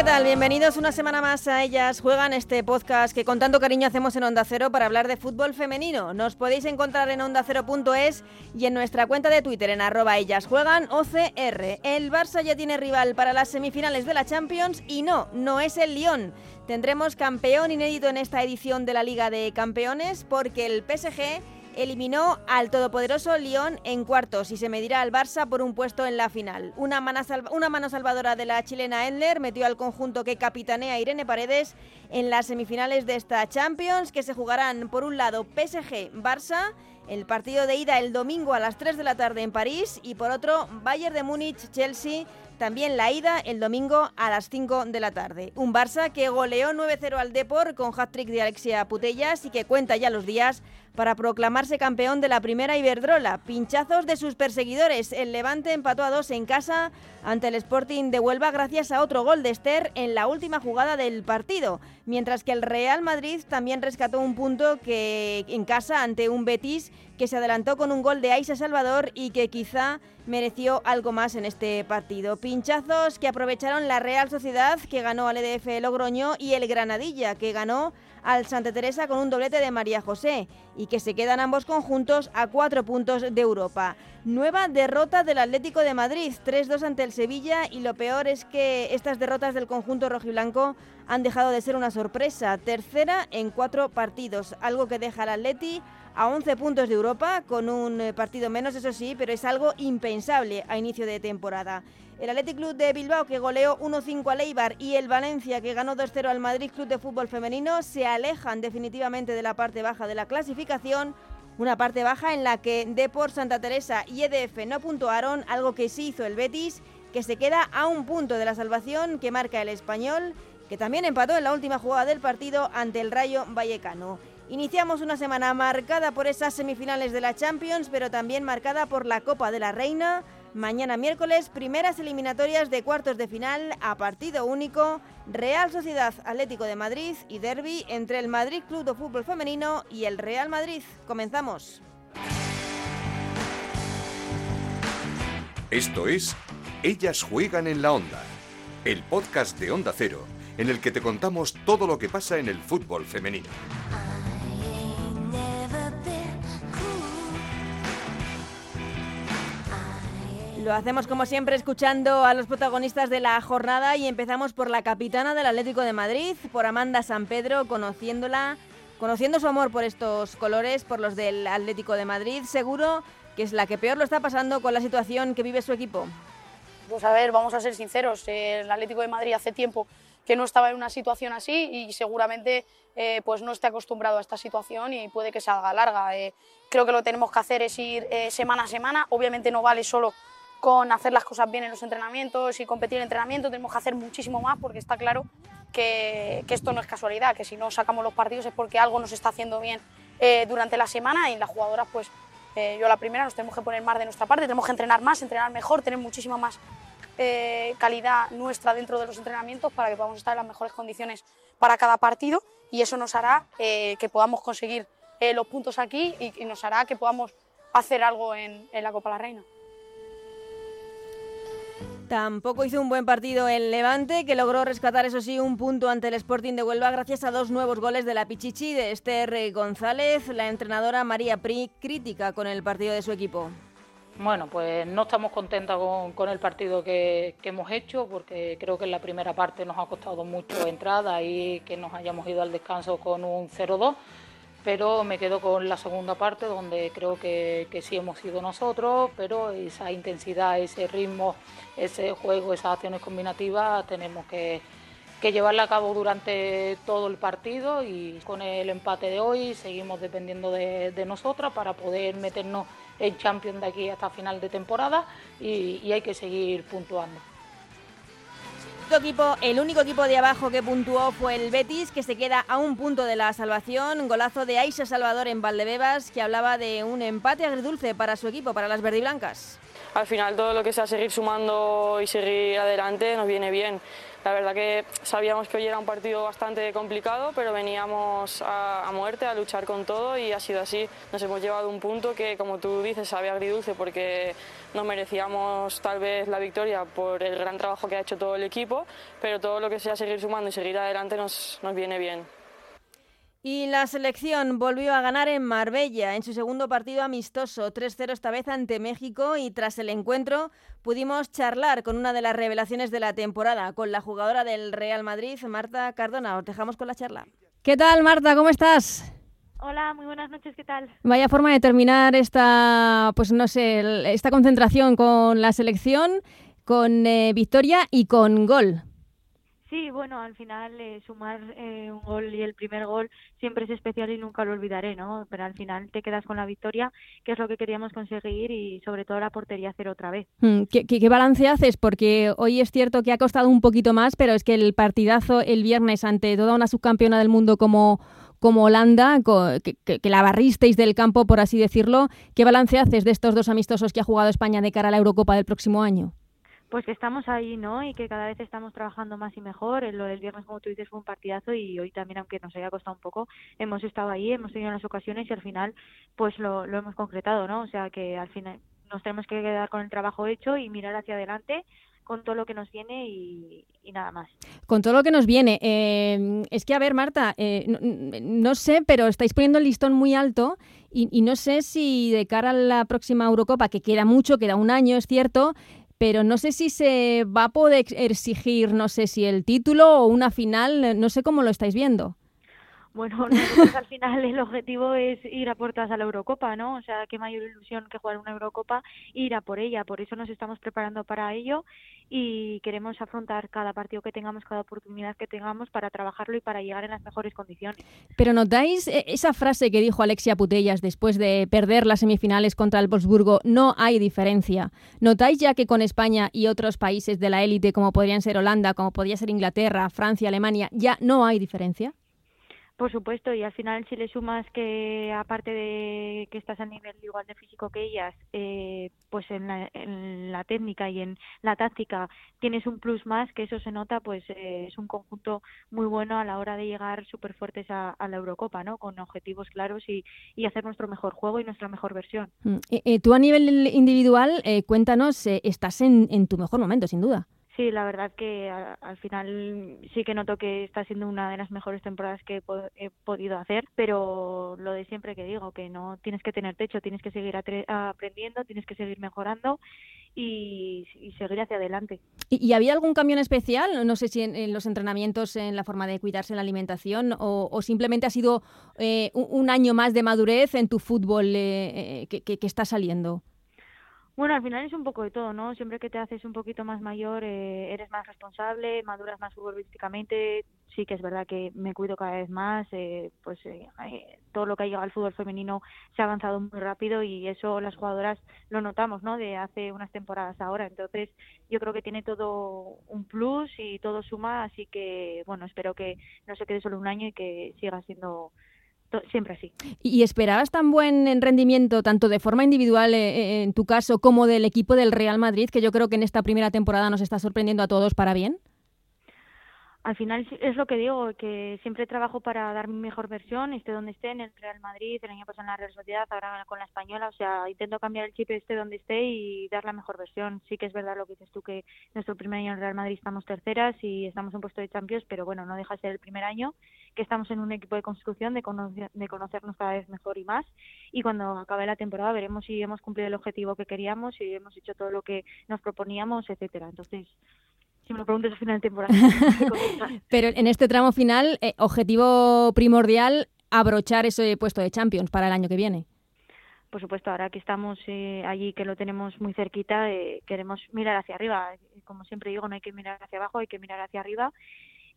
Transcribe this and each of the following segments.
¿Qué tal? Bienvenidos una semana más a Ellas Juegan, este podcast que con tanto cariño hacemos en Onda Cero para hablar de fútbol femenino. Nos podéis encontrar en ondacero.es y en nuestra cuenta de Twitter en arroba Ellas Juegan OCR. El Barça ya tiene rival para las semifinales de la Champions y no, no es el Lyon. Tendremos campeón inédito en esta edición de la Liga de Campeones porque el PSG eliminó al todopoderoso Lyon en cuartos y se medirá al Barça por un puesto en la final. Una mano, salvadora de la chilena Endler metió al conjunto que capitanea Irene Paredes en las semifinales de esta Champions que se jugarán por un lado PSG-Barça, el partido de ida el domingo a las 3 de la tarde en París y por otro Bayern de Múnich-Chelsea también la ida el domingo a las 5 de la tarde. Un Barça que goleó 9-0 al Depor con hat-trick de Alexia Putellas y que cuenta ya los días para proclamarse campeón de la primera Iberdrola. Pinchazos de sus perseguidores. El Levante empató a dos en casa ante el Sporting de Huelva gracias a otro gol de Esther en la última jugada del partido. Mientras que el Real Madrid también rescató un punto que en casa ante un Betis que se adelantó con un gol de Aisa Salvador y que quizá mereció algo más en este partido. Pinchazos que aprovecharon la Real Sociedad que ganó al EDF Logroño y el Granadilla que ganó al Santa Teresa con un doblete de María José y que se quedan ambos conjuntos a cuatro puntos de Europa. Nueva derrota del Atlético de Madrid, 3-2 ante el Sevilla y lo peor es que estas derrotas del conjunto rojiblanco han dejado de ser una sorpresa. Tercera en cuatro partidos, algo que deja al Atleti a 11 puntos de Europa, con un eh, partido menos, eso sí, pero es algo impensable a inicio de temporada. El Athletic Club de Bilbao, que goleó 1-5 al Eibar, y el Valencia, que ganó 2-0 al Madrid Club de Fútbol Femenino, se alejan definitivamente de la parte baja de la clasificación. Una parte baja en la que Depor, Santa Teresa y EDF no puntuaron, algo que sí hizo el Betis, que se queda a un punto de la salvación que marca el español, que también empató en la última jugada del partido ante el Rayo Vallecano. Iniciamos una semana marcada por esas semifinales de la Champions, pero también marcada por la Copa de la Reina Mañana miércoles, primeras eliminatorias de cuartos de final a partido único, Real Sociedad Atlético de Madrid y derby entre el Madrid Club de Fútbol Femenino y el Real Madrid. Comenzamos. Esto es Ellas juegan en la onda, el podcast de Onda Cero, en el que te contamos todo lo que pasa en el fútbol femenino. Lo hacemos como siempre escuchando a los protagonistas de la jornada y empezamos por la capitana del Atlético de Madrid, por Amanda San Pedro, conociéndola, conociendo su amor por estos colores, por los del Atlético de Madrid. Seguro que es la que peor lo está pasando con la situación que vive su equipo. Pues a ver, vamos a ser sinceros, el Atlético de Madrid hace tiempo que no estaba en una situación así y seguramente eh, pues no esté acostumbrado a esta situación y puede que salga larga. Eh, creo que lo que tenemos que hacer es ir eh, semana a semana, obviamente no vale solo con hacer las cosas bien en los entrenamientos y competir en entrenamiento, tenemos que hacer muchísimo más porque está claro que, esto no es casualidad, que si no sacamos los partidos es porque algo nos está haciendo bien eh, durante la semana y las jugadoras, pues eh, yo la primera, nos tenemos que poner más de nuestra parte, tenemos que entrenar más, entrenar mejor, tener muchísima más eh, calidad nuestra dentro de los entrenamientos para que podamos estar en las mejores condiciones para cada partido y eso nos hará que podamos conseguir los puntos aquí y, nos hará que podamos hacer algo en la Copa la Reina. Tampoco hizo un buen partido el Levante, que logró rescatar, eso sí, un punto ante el Sporting de Huelva gracias a dos nuevos goles de la Pichichi de Esther González. La entrenadora María Pri crítica con el partido de su equipo. Bueno, pues no estamos contentas con, el partido que, que, hemos hecho porque creo que en la primera parte nos ha costado mucho entrada y que nos hayamos ido al descanso con un 0-2 pero me quedo con la segunda parte donde creo que, sí hemos sido nosotros, pero esa intensidad, ese ritmo, ese juego, esas acciones combinativas tenemos que, llevarla a cabo durante todo el partido y con el empate de hoy seguimos dependiendo de, nosotras para poder meternos en Champions de aquí hasta final de temporada y hay que seguir puntuando el único equipo de abajo que puntuó fue el Betis, que se queda a un punto de la salvación. Golazo de Aisa Salvador en Valdebebas, que hablaba de un empate agridulce para su equipo, para las verdiblancas. Al final todo lo que sea seguir sumando y seguir adelante nos viene bien. La verdad que sabíamos que hoy era un partido bastante complicado, pero veníamos a, a muerte, a luchar con todo y ha sido así. Nos hemos llevado un punto que, como tú dices, sabe agridulce porque no merecíamos tal vez la victoria por el gran trabajo que ha hecho todo el equipo, pero todo lo que sea seguir sumando y seguir adelante nos, nos viene bien. Y la selección volvió a ganar en Marbella en su segundo partido amistoso, 3-0 esta vez ante México y tras el encuentro pudimos charlar con una de las revelaciones de la temporada, con la jugadora del Real Madrid, Marta Cardona. Os dejamos con la charla. ¿Qué tal, Marta? ¿Cómo estás? Hola, muy buenas noches, ¿qué tal? Vaya forma de terminar esta, pues no sé, esta concentración con la selección, con eh, victoria y con gol. Sí, bueno, al final eh, sumar eh, un gol y el primer gol siempre es especial y nunca lo olvidaré, ¿no? Pero al final te quedas con la victoria, que es lo que queríamos conseguir y sobre todo la portería hacer otra vez. Mm, ¿Qué, qué, qué balance haces? Porque hoy es cierto que ha costado un poquito más, pero es que el partidazo el viernes ante toda una subcampeona del mundo como como Holanda, que, que, que, la barristeis del campo, por así decirlo. ¿Qué balance haces de estos dos amistosos que ha jugado España de cara a la Eurocopa del próximo año? pues que estamos ahí, ¿no? Y que cada vez estamos trabajando más y mejor. Lo del viernes, como tú dices, fue un partidazo y hoy también, aunque nos haya costado un poco, hemos estado ahí, hemos tenido las ocasiones y al final, pues lo, lo hemos concretado, ¿no? O sea que al final nos tenemos que quedar con el trabajo hecho y mirar hacia adelante con todo lo que nos viene y, nada más. Con todo lo que nos viene. Eh, es que, a ver, Marta, eh, no, sé, pero estáis poniendo el listón muy alto y, no sé si de cara a la próxima Eurocopa, que queda mucho, queda un año, es cierto, pero no sé si se va a poder exigir, no sé si el título o una final, no sé cómo lo estáis viendo. Bueno, al final el objetivo es ir a puertas a la Eurocopa, ¿no? O sea, qué mayor ilusión que jugar una Eurocopa ir a por ella. Por eso nos estamos preparando para ello y queremos afrontar cada partido que tengamos, cada oportunidad que tengamos para trabajarlo y para llegar en las mejores condiciones. Pero notáis esa frase que dijo Alexia Putellas después de perder las semifinales contra el Wolfsburgo, no hay diferencia. ¿Notáis ya que con España y otros países de la élite como podrían ser Holanda, como podría ser Inglaterra, Francia, Alemania, ya no hay diferencia? Por supuesto, y al final si le sumas que aparte de que estás a nivel igual de físico que ellas, eh, pues en la, técnica y en la táctica tienes un plus más, que eso se nota, pues eh, es un conjunto muy bueno a la hora de llegar súper fuertes a, la Eurocopa, ¿no? Con objetivos claros y, y, hacer nuestro mejor juego y nuestra mejor versión. Eh, eh tú a nivel individual, eh, cuéntanos, estás en tu mejor momento, sin duda. Sí, la verdad que al final sí que noto que está siendo una de las mejores temporadas que he, po he, podido hacer, pero lo de siempre que digo, que no tienes que tener techo, tienes que seguir aprendiendo, tienes que seguir mejorando y, seguir hacia adelante. ¿Y, ¿Y, había algún cambio en especial? No sé si en, los entrenamientos, en la forma de cuidarse en la alimentación o, o simplemente ha sido eh, un, año más de madurez en tu fútbol eh, que, que está saliendo. Bueno, al final es un poco de todo, ¿no? Siempre que te haces un poquito más mayor, eh, eres más responsable, maduras más futbolísticamente. Sí que es verdad que me cuido cada vez más. Eh, pues eh, todo lo que ha llegado al fútbol femenino se ha avanzado muy rápido y eso las jugadoras lo notamos, ¿no? De hace unas temporadas ahora. Entonces, yo creo que tiene todo un plus y todo suma. Así que, bueno, espero que no se quede solo un año y que siga siendo siempre así. ¿Y esperabas tan buen rendimiento, tanto de forma individual eh, en tu caso, como del equipo del Real Madrid, que yo creo que en esta primera temporada nos está sorprendiendo a todos para bien? al final es lo que digo, que siempre trabajo para dar mi mejor versión, esté donde esté, en el Real Madrid, el año pasado en la Real Sociedad, ahora con la Española, o sea, intento cambiar el chip esté donde esté y dar la mejor versión. Sí que es verdad lo que dices tú, que nuestro primer año en el Real Madrid estamos terceras y estamos en puesto de Champions, pero bueno, no deja de ser el primer año, que estamos en un equipo de construcción, de, conocer, de conocernos cada vez mejor y más, y cuando acabe la temporada veremos si hemos cumplido el objetivo que queríamos, si hemos hecho todo lo que nos proponíamos, etcétera. Entonces, si me lo preguntes al final de temporada. Pero en este tramo final, eh, objetivo primordial, abrochar ese puesto de Champions para el año que viene. Por supuesto, ahora que estamos eh, allí, que lo tenemos muy cerquita, eh, queremos mirar hacia arriba. Como siempre digo, no hay que mirar hacia abajo, hay que mirar hacia arriba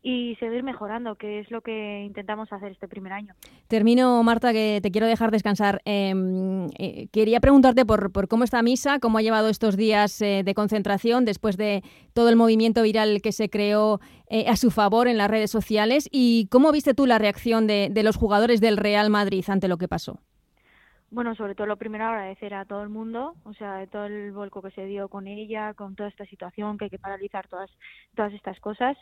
y seguir mejorando, que es lo que intentamos hacer este primer año. Termino, Marta, que te quiero dejar descansar. Eh, eh, quería preguntarte por, por, cómo está Misa, cómo ha llevado estos días eh, de concentración después de todo el movimiento viral que se creó eh, a su favor en las redes sociales y cómo viste tú la reacción de, de los jugadores del Real Madrid ante lo que pasó. bueno, sobre todo lo primero agradecer a todo el mundo, o sea, de todo el volco que se dio con ella, con toda esta situación, que hay que paralizar todas, todas estas cosas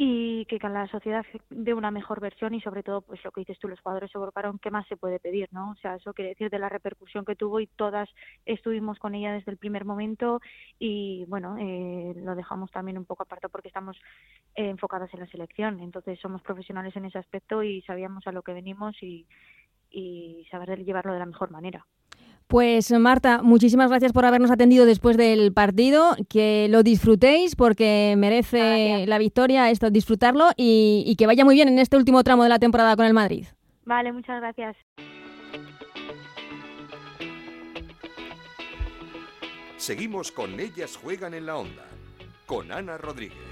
y que la sociedad dé una mejor versión y sobre todo pues lo que dices tú los jugadores se volcaron qué más se puede pedir no o sea eso quiere decir de la repercusión que tuvo y todas estuvimos con ella desde el primer momento y bueno eh, lo dejamos también un poco aparte porque estamos eh, enfocadas en la selección. Entonces somos profesionales en ese aspecto y sabíamos a lo que venimos y, y saber llevarlo de la mejor manera pues Marta, muchísimas gracias por habernos atendido después del partido. Que lo disfrutéis porque merece la victoria esto, disfrutarlo y, y que vaya muy bien en este último tramo de la temporada con el Madrid. Vale, muchas gracias. Seguimos con Ellas Juegan en la Onda, con Ana Rodríguez.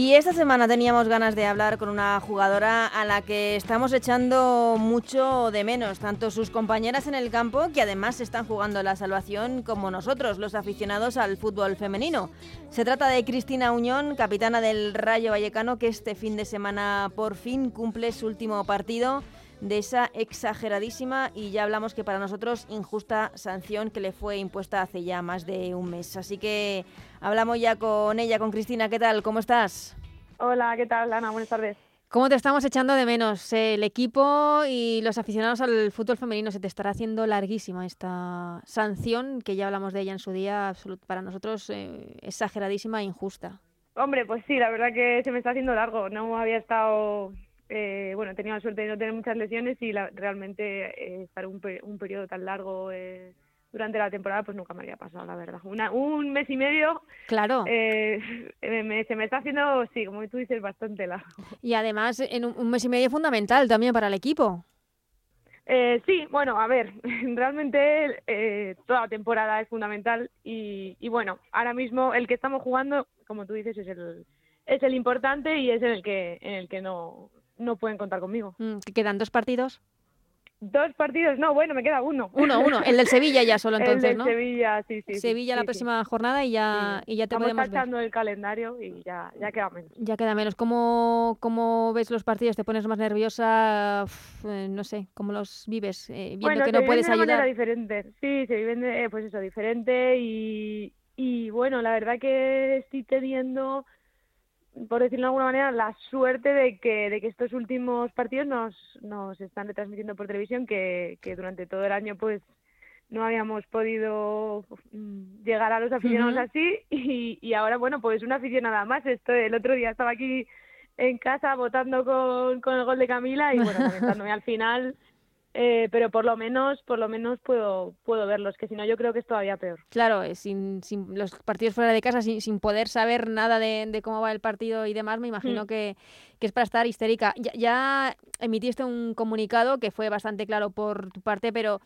Y esta semana teníamos ganas de hablar con una jugadora a la que estamos echando mucho de menos, tanto sus compañeras en el campo, que además están jugando la salvación, como nosotros, los aficionados al fútbol femenino. Se trata de Cristina Uñón, capitana del Rayo Vallecano, que este fin de semana por fin cumple su último partido de esa exageradísima y ya hablamos que para nosotros injusta sanción que le fue impuesta hace ya más de un mes. Así que hablamos ya con ella, con Cristina. ¿Qué tal? ¿Cómo estás? Hola, ¿qué tal, Ana? Buenas tardes. ¿Cómo te estamos echando de menos? El equipo y los aficionados al fútbol femenino se te estará haciendo larguísima esta sanción, que ya hablamos de ella en su día, para nosotros eh, exageradísima e injusta. Hombre, pues sí, la verdad que se me está haciendo largo. No había estado eh, bueno, he tenido la suerte de no tener muchas lesiones y realmente eh, estar un, un, periodo tan largo eh, durante la temporada pues nunca me había pasado, la verdad. un mes y medio. Claro. Eh, se me está haciendo, sí, como tú dices, bastante largo. Y además, en un, mes y medio fundamental también para el equipo. Eh, sí, bueno, a ver, realmente eh, toda la temporada es fundamental y, y, bueno, ahora mismo el que estamos jugando, como tú dices, es el, es el importante y es en el que, en el que no, no pueden contar conmigo. Mm, ¿Quedan dos partidos? Dos partidos, no, bueno, me queda uno. Uno, uno. El del Sevilla ya solo entonces, el del Sevilla, sí, sí. Sevilla la próxima jornada y ya, y ya te Estamos podemos el calendario y ya, ya queda menos. Ya queda menos. ¿Cómo, ¿Cómo ves los partidos? ¿Te pones más nerviosa? Eh, no sé, ¿cómo los vives? Eh, viendo bueno, que no puedes de ayudar. manera diferente. Sí, se viven de, eh, pues eso, diferente y, y bueno, la verdad que estoy teniendo por decirlo de alguna manera, la suerte de que, de que estos últimos partidos nos, nos están retransmitiendo por televisión, que, que durante todo el año pues no habíamos podido llegar a los aficionados así y, y ahora, bueno, pues una afición nada más. Esto, el otro día estaba aquí en casa votando con, con el gol de Camila y bueno, lamentándome al final eh, pero por lo menos por lo menos puedo puedo verlos que si no yo creo que es todavía peor. Claro eh, sin, sin los partidos fuera de casa sin, sin poder saber nada de, de, cómo va el partido y demás me imagino mm. que, que, es para estar histérica. Ya, ya, emitiste un comunicado que fue bastante claro por tu parte pero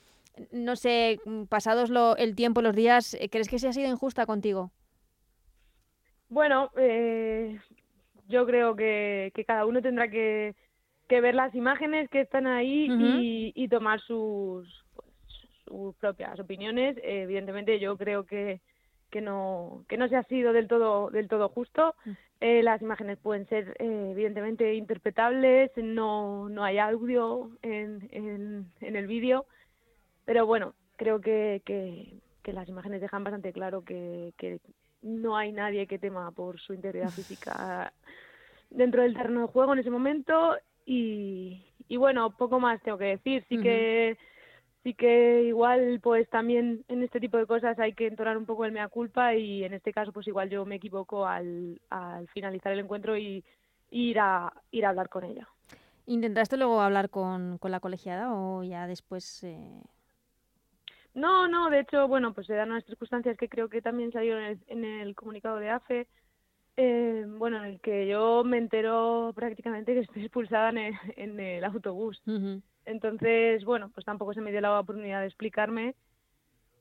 no sé pasados lo, el tiempo los días eh, crees que se ha sido injusta contigo bueno eh, yo creo que, que cada uno tendrá que que ver las imágenes que están ahí y, y, tomar sus, pues, sus propias opiniones. Eh, evidentemente yo creo que, que no que no se ha sido del todo del todo justo. Mm. Eh, las imágenes pueden ser eh, evidentemente interpretables, no no hay audio en, en, en el vídeo, pero bueno creo que, que, que las imágenes dejan bastante claro que, que no hay nadie que tema por su integridad física dentro del terreno de juego en ese momento y, y bueno, poco más tengo que decir. Sí que sí que igual pues también en este tipo de cosas hay que entonar un poco el mea culpa y en este caso pues igual yo me equivoco al, al finalizar el encuentro y, ir a ir a hablar con ella. ¿Intentaste luego hablar con, con la colegiada o ya después? Eh... No, no, de hecho, bueno, pues se dan unas circunstancias que creo que también salieron en el, en el comunicado de AFE, eh, bueno, en el que yo me entero prácticamente que estoy expulsada en el, en el autobús. Entonces, bueno, pues tampoco se me dio la oportunidad de explicarme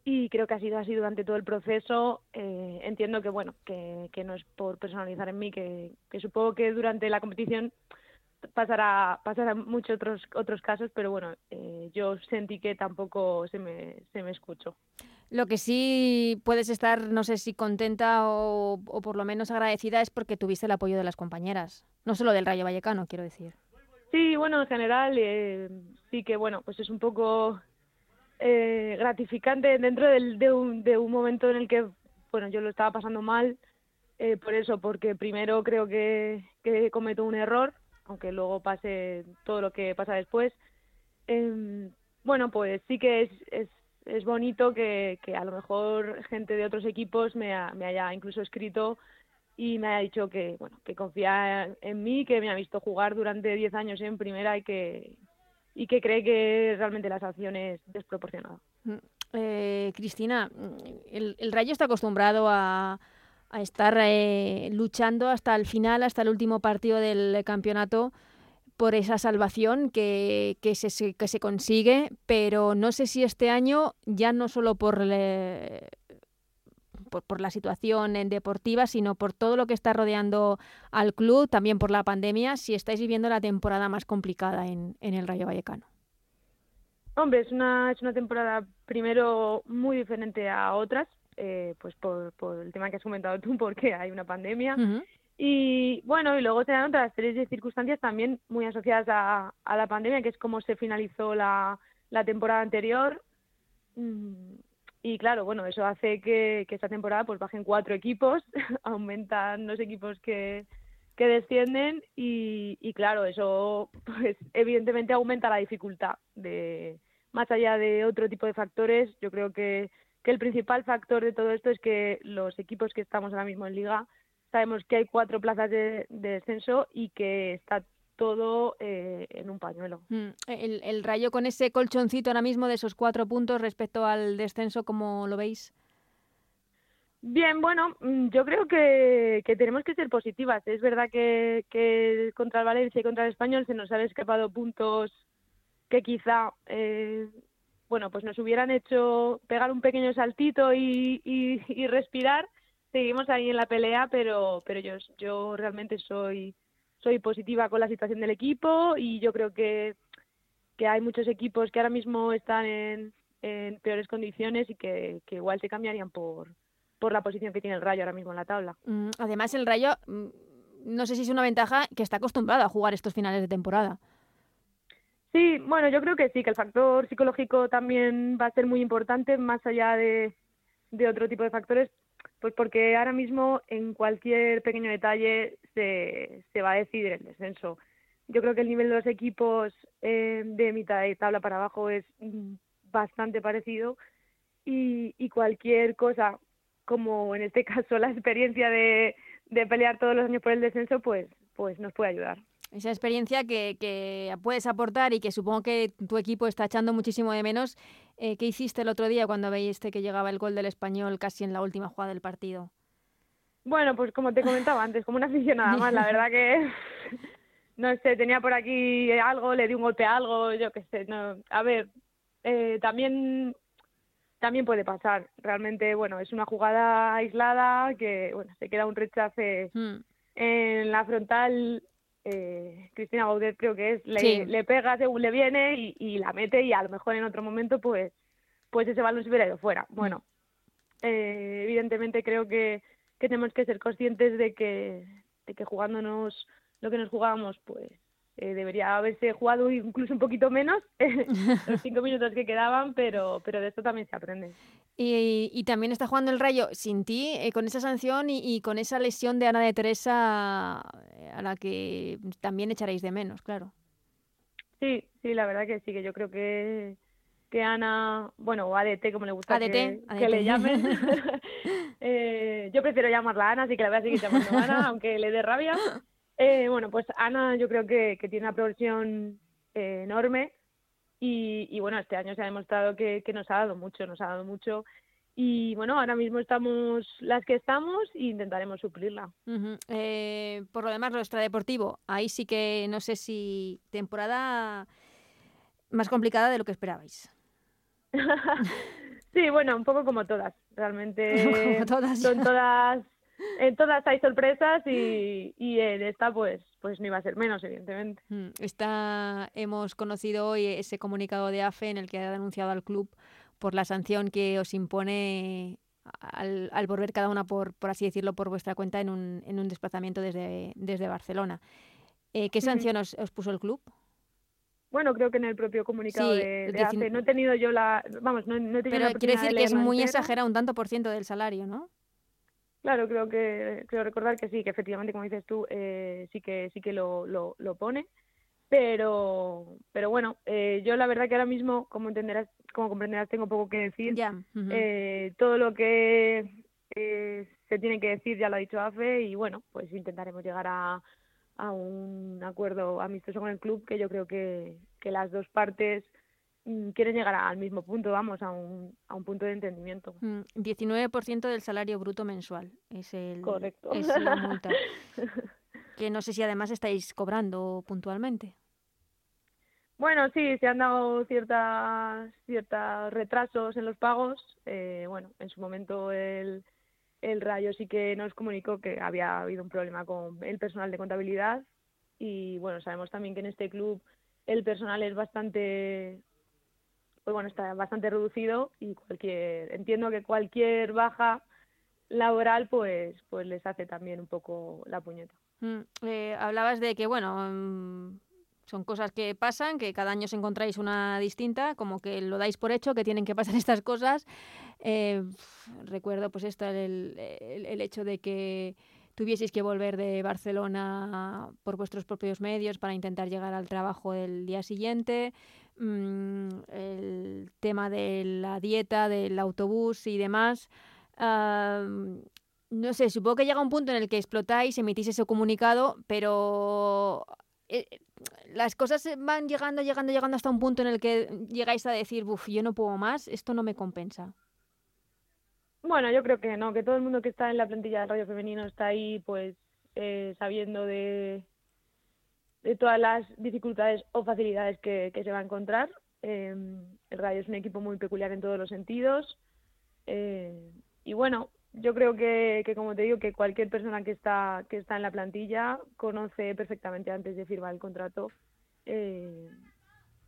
y creo que ha sido así durante todo el proceso. Eh, entiendo que, bueno, que, que no es por personalizar en mí, que, que supongo que durante la competición pasará, pasará muchos otros, otros casos, pero bueno, eh, yo sentí que tampoco se me, se me escuchó. Lo que sí puedes estar, no sé si contenta o, por lo menos agradecida es porque tuviste el apoyo de las compañeras, no solo del Rayo Vallecano, quiero decir. Sí, bueno, en general eh, sí que, bueno, pues es un poco eh, gratificante dentro de, un, momento en el que, bueno, yo lo estaba pasando mal, eh, por eso, porque primero creo que, que cometo un error, aunque luego pase todo lo que pasa después. Eh, bueno, pues sí que es, es bonito que, que, a lo mejor gente de otros equipos me, ha, me haya incluso escrito y me haya dicho que, bueno, que confía en mí, que me ha visto jugar durante 10 años en primera y que, y que cree que realmente la sanción es desproporcionada. Mm, eh, Cristina, el, el Rayo está acostumbrado a, a estar eh, luchando hasta el final, hasta el último partido del campeonato por esa salvación que, que, se, que se consigue, pero no sé si este año, ya no solo por, le, por, por, la situación en deportiva, sino por todo lo que está rodeando al club, también por la pandemia, si estáis viviendo la temporada más complicada en, en el Rayo Vallecano. Hombre, es una, es una temporada primero muy diferente a otras, eh, pues por, por, el tema que has comentado tú, porque hay una pandemia. Uh -huh. Y bueno, y luego se dan otras series de circunstancias también muy asociadas a, la pandemia, que es cómo se finalizó la, temporada anterior. Mm, y claro, bueno, eso hace que, que esta temporada pues bajen cuatro equipos, aumentan los equipos que, que descienden y, y claro, eso pues evidentemente aumenta la dificultad de más allá de otro tipo de factores, yo creo que que el principal factor de todo esto es que los equipos que estamos ahora mismo en liga sabemos que hay cuatro plazas de, de descenso y que está todo eh, en un pañuelo. Mm. El, el, Rayo con ese colchoncito ahora mismo de esos cuatro puntos respecto al descenso, ¿cómo lo veis? Bien, bueno, mm, yo creo que, que tenemos que ser positivas. Es verdad que, que contra el Valencia y contra el Español se nos han escapado puntos que quizá eh, bueno, pues nos hubieran hecho pegar un pequeño saltito y, y, y respirar. Seguimos ahí en la pelea, pero, pero yo, yo realmente soy, soy positiva con la situación del equipo y yo creo que, que hay muchos equipos que ahora mismo están en, en peores condiciones y que, que igual se cambiarían por, por la posición que tiene el Rayo ahora mismo en la tabla. Mm, además, el Rayo, mm, no sé si es una ventaja que está acostumbrado a jugar estos finales de temporada. Sí, bueno, yo creo que sí, que el factor psicológico también va a ser muy importante, más allá de, de otro tipo de factores, pues porque ahora mismo en cualquier pequeño detalle se, se va a decidir el descenso. Yo creo que el nivel de los equipos eh, de mitad de tabla para abajo es bastante parecido y, y cualquier cosa, como en este caso la experiencia de, de pelear todos los años por el descenso, pues, pues nos puede ayudar esa experiencia que, que, puedes aportar y que supongo que tu equipo está echando muchísimo de menos. Eh, ¿Qué hiciste el otro día cuando veiste que llegaba el gol del español casi en la última jugada del partido? Bueno, pues como te comentaba antes, como una aficionada más, la verdad que no sé, tenía por aquí algo, le di un golpe a algo, yo qué sé, no, a ver, eh, también también puede pasar. Realmente, bueno, es una jugada aislada que, bueno, se queda un rechace hmm. en la frontal eh, Cristina Gaudet creo que es, le, sí. le, pega según le viene y, y, la mete y a lo mejor en otro momento pues pues ese balón se hubiera ido fuera. Bueno, eh, evidentemente creo que, que tenemos que ser conscientes de que, de que jugándonos lo que nos jugábamos pues eh, debería haberse jugado incluso un poquito menos los cinco minutos que quedaban, pero, pero de esto también se aprende. Y, y, también está jugando el Rayo sin ti, eh, con esa sanción y, y, con esa lesión de Ana de Teresa eh, a la que también echaréis de menos, claro. Sí, sí, la verdad que sí, que yo creo que, que Ana, bueno, o ADT, como le gusta ADT, que, ADT. que le llamen. eh, yo prefiero llamarla Ana, así que la voy a seguir llamando Ana, aunque le dé rabia. Eh, bueno, pues Ana yo creo que, que tiene una progresión enorme y, y, bueno, este año se ha demostrado que, que, nos ha dado mucho, nos ha dado mucho. Y bueno, ahora mismo estamos las que estamos e intentaremos suplirla. Uh -huh. eh, por lo demás, lo extradeportivo, ahí sí que no sé si temporada más complicada de lo que esperabais. sí, bueno, un poco como todas, realmente. como todas. Son todas en todas hay sorpresas y, y en esta pues, pues no iba a ser menos, evidentemente. Mm, está, hemos conocido hoy ese comunicado de AFE en el que ha denunciado al club por la sanción que os impone al, al volver cada una, por, por así decirlo, por vuestra cuenta en un, en un desplazamiento desde, desde Barcelona. Eh, ¿Qué sanción os, os puso el club? Bueno, creo que en el propio comunicado Sí, de, AFE no he tenido yo la, vamos, no, no he tenido Pero la quiere decir de que es muy exagerado, un tanto por ciento del salario, ¿no? Claro, creo que creo recordar que sí, que efectivamente, como dices tú, eh, sí que sí que lo, lo, lo pone, pero pero bueno, eh, yo la verdad que ahora mismo, como entenderás, como comprenderás, tengo poco que decir. Ya. Eh, todo lo que eh, se tiene que decir ya lo ha dicho AFE y bueno, pues intentaremos llegar a, a un acuerdo amistoso con el club que yo creo que, que las dos partes quieren llegar al mismo punto, vamos, a un, a un punto de entendimiento. Mm, 19% del salario bruto mensual es el Correcto. es la multa. que no sé si además estáis cobrando puntualmente. Bueno, sí, se han dado ciertas ciertos retrasos en los pagos. Eh, bueno, en su momento el, el Rayo sí que nos comunicó que había habido un problema con el personal de contabilidad y bueno, sabemos también que en este club el personal es bastante pues bueno, está bastante reducido y cualquier entiendo que cualquier baja laboral pues pues les hace también un poco la puñeta. Mm, eh, hablabas de que, bueno, mm, son cosas que pasan, que cada año os encontráis una distinta, como que lo dais por hecho, que tienen que pasar estas cosas. Eh, recuerdo, pues, esto, el, el- el hecho de que tuvieseis que volver de Barcelona por vuestros propios medios para intentar llegar al trabajo el día siguiente. Mm, el tema de la dieta, del autobús y demás. No sé, supongo que llega un punto en el que explotáis, emitís ese comunicado, pero eh, las cosas van llegando, llegando, llegando hasta un punto en el que llegáis a decir, buf, yo no puedo más, esto no me compensa. Bueno, yo creo que no, que todo el mundo que está en la plantilla del Rayo Femenino está ahí pues eh, sabiendo de, de todas las dificultades o facilidades que, se va a encontrar. Eh, el Rayo es un equipo muy peculiar en todos los sentidos. eh, y bueno, yo creo que, que como te digo, que cualquier persona que está, que está en la plantilla conoce perfectamente antes de firmar el contrato eh,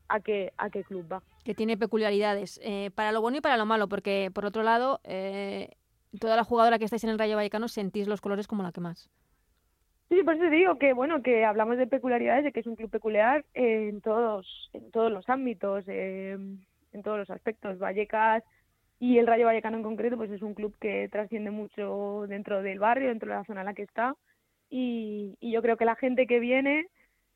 a qué, a qué club va. que tiene peculiaridades, eh, para lo bueno y para lo malo, porque por otro lado, eh, toda la jugadora que estáis en el Rayo Vallecano sentís los colores como la que más. Sí, por eso digo que bueno que hablamos de peculiaridades, de que es un club peculiar en todos en todos los ámbitos, eh, en todos los aspectos. Vallecas y el Rayo Vallecano en concreto, pues es un club que trasciende mucho dentro del barrio, dentro de la zona en la que está. Y, y yo creo que la gente que viene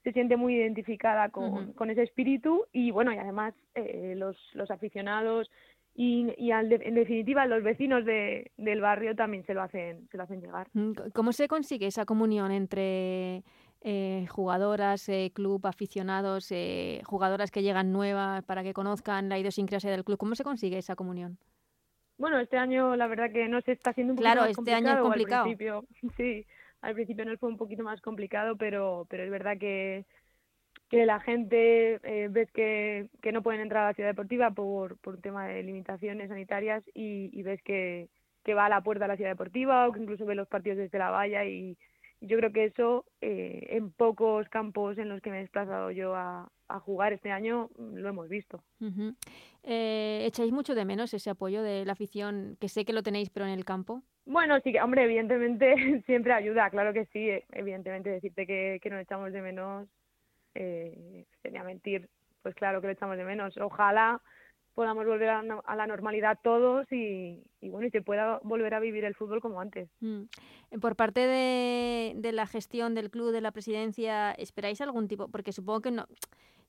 se siente muy identificada con, con ese espíritu y bueno, y además eh, los, los aficionados y, y al de- en definitiva los vecinos de, del barrio también se lo hacen, se lo hacen llegar. Mm, ¿Cómo se consigue esa comunión entre eh, jugadoras, eh, club, aficionados, eh, jugadoras que llegan nuevas para que conozcan la idiosincrasia del club? ¿Cómo se consigue esa comunión? Bueno, este año la verdad que no se está haciendo un poquito Claro, más este año es complicado. complicado. Al principio, sí, al principio nos fue un poquito más complicado, pero, pero es verdad que, que la gente eh, ves que, que no pueden entrar a la ciudad deportiva por, por un tema de limitaciones sanitarias y, y ves que, que va a la puerta de la ciudad deportiva o que incluso ve los partidos desde la valla y, yo creo que eso eh, en pocos campos en los que me he desplazado yo a, a jugar este año mm, lo hemos visto. Eh, ¿Echáis mucho de menos ese apoyo de la afición, que sé que lo tenéis, pero en el campo? Bueno, sí, que, hombre, evidentemente siempre ayuda, claro que sí, eh, evidentemente decirte que, que nos echamos de menos eh, sería mentir, pues claro que lo echamos de menos. Ojalá podamos volver a, la normalidad todos y, bueno, y se pueda volver a vivir el fútbol como antes. Mm. Eh, Por parte de la gestión del club, de la presidencia, ¿esperáis algún tipo? Porque supongo que no,